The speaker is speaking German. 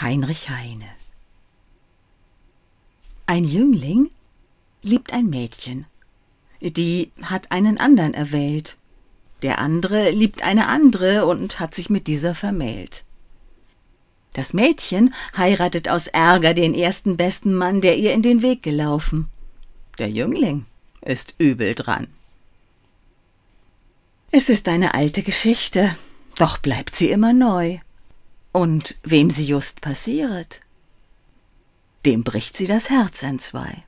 Heinrich Heine Ein Jüngling liebt ein Mädchen. Die hat einen andern erwählt. Der andere liebt eine andere und hat sich mit dieser vermählt. Das Mädchen heiratet aus Ärger den ersten besten Mann, der ihr in den Weg gelaufen. Der Jüngling ist übel dran. Es ist eine alte Geschichte, doch bleibt sie immer neu. Und wem sie just passiert, dem bricht sie das Herz entzwei.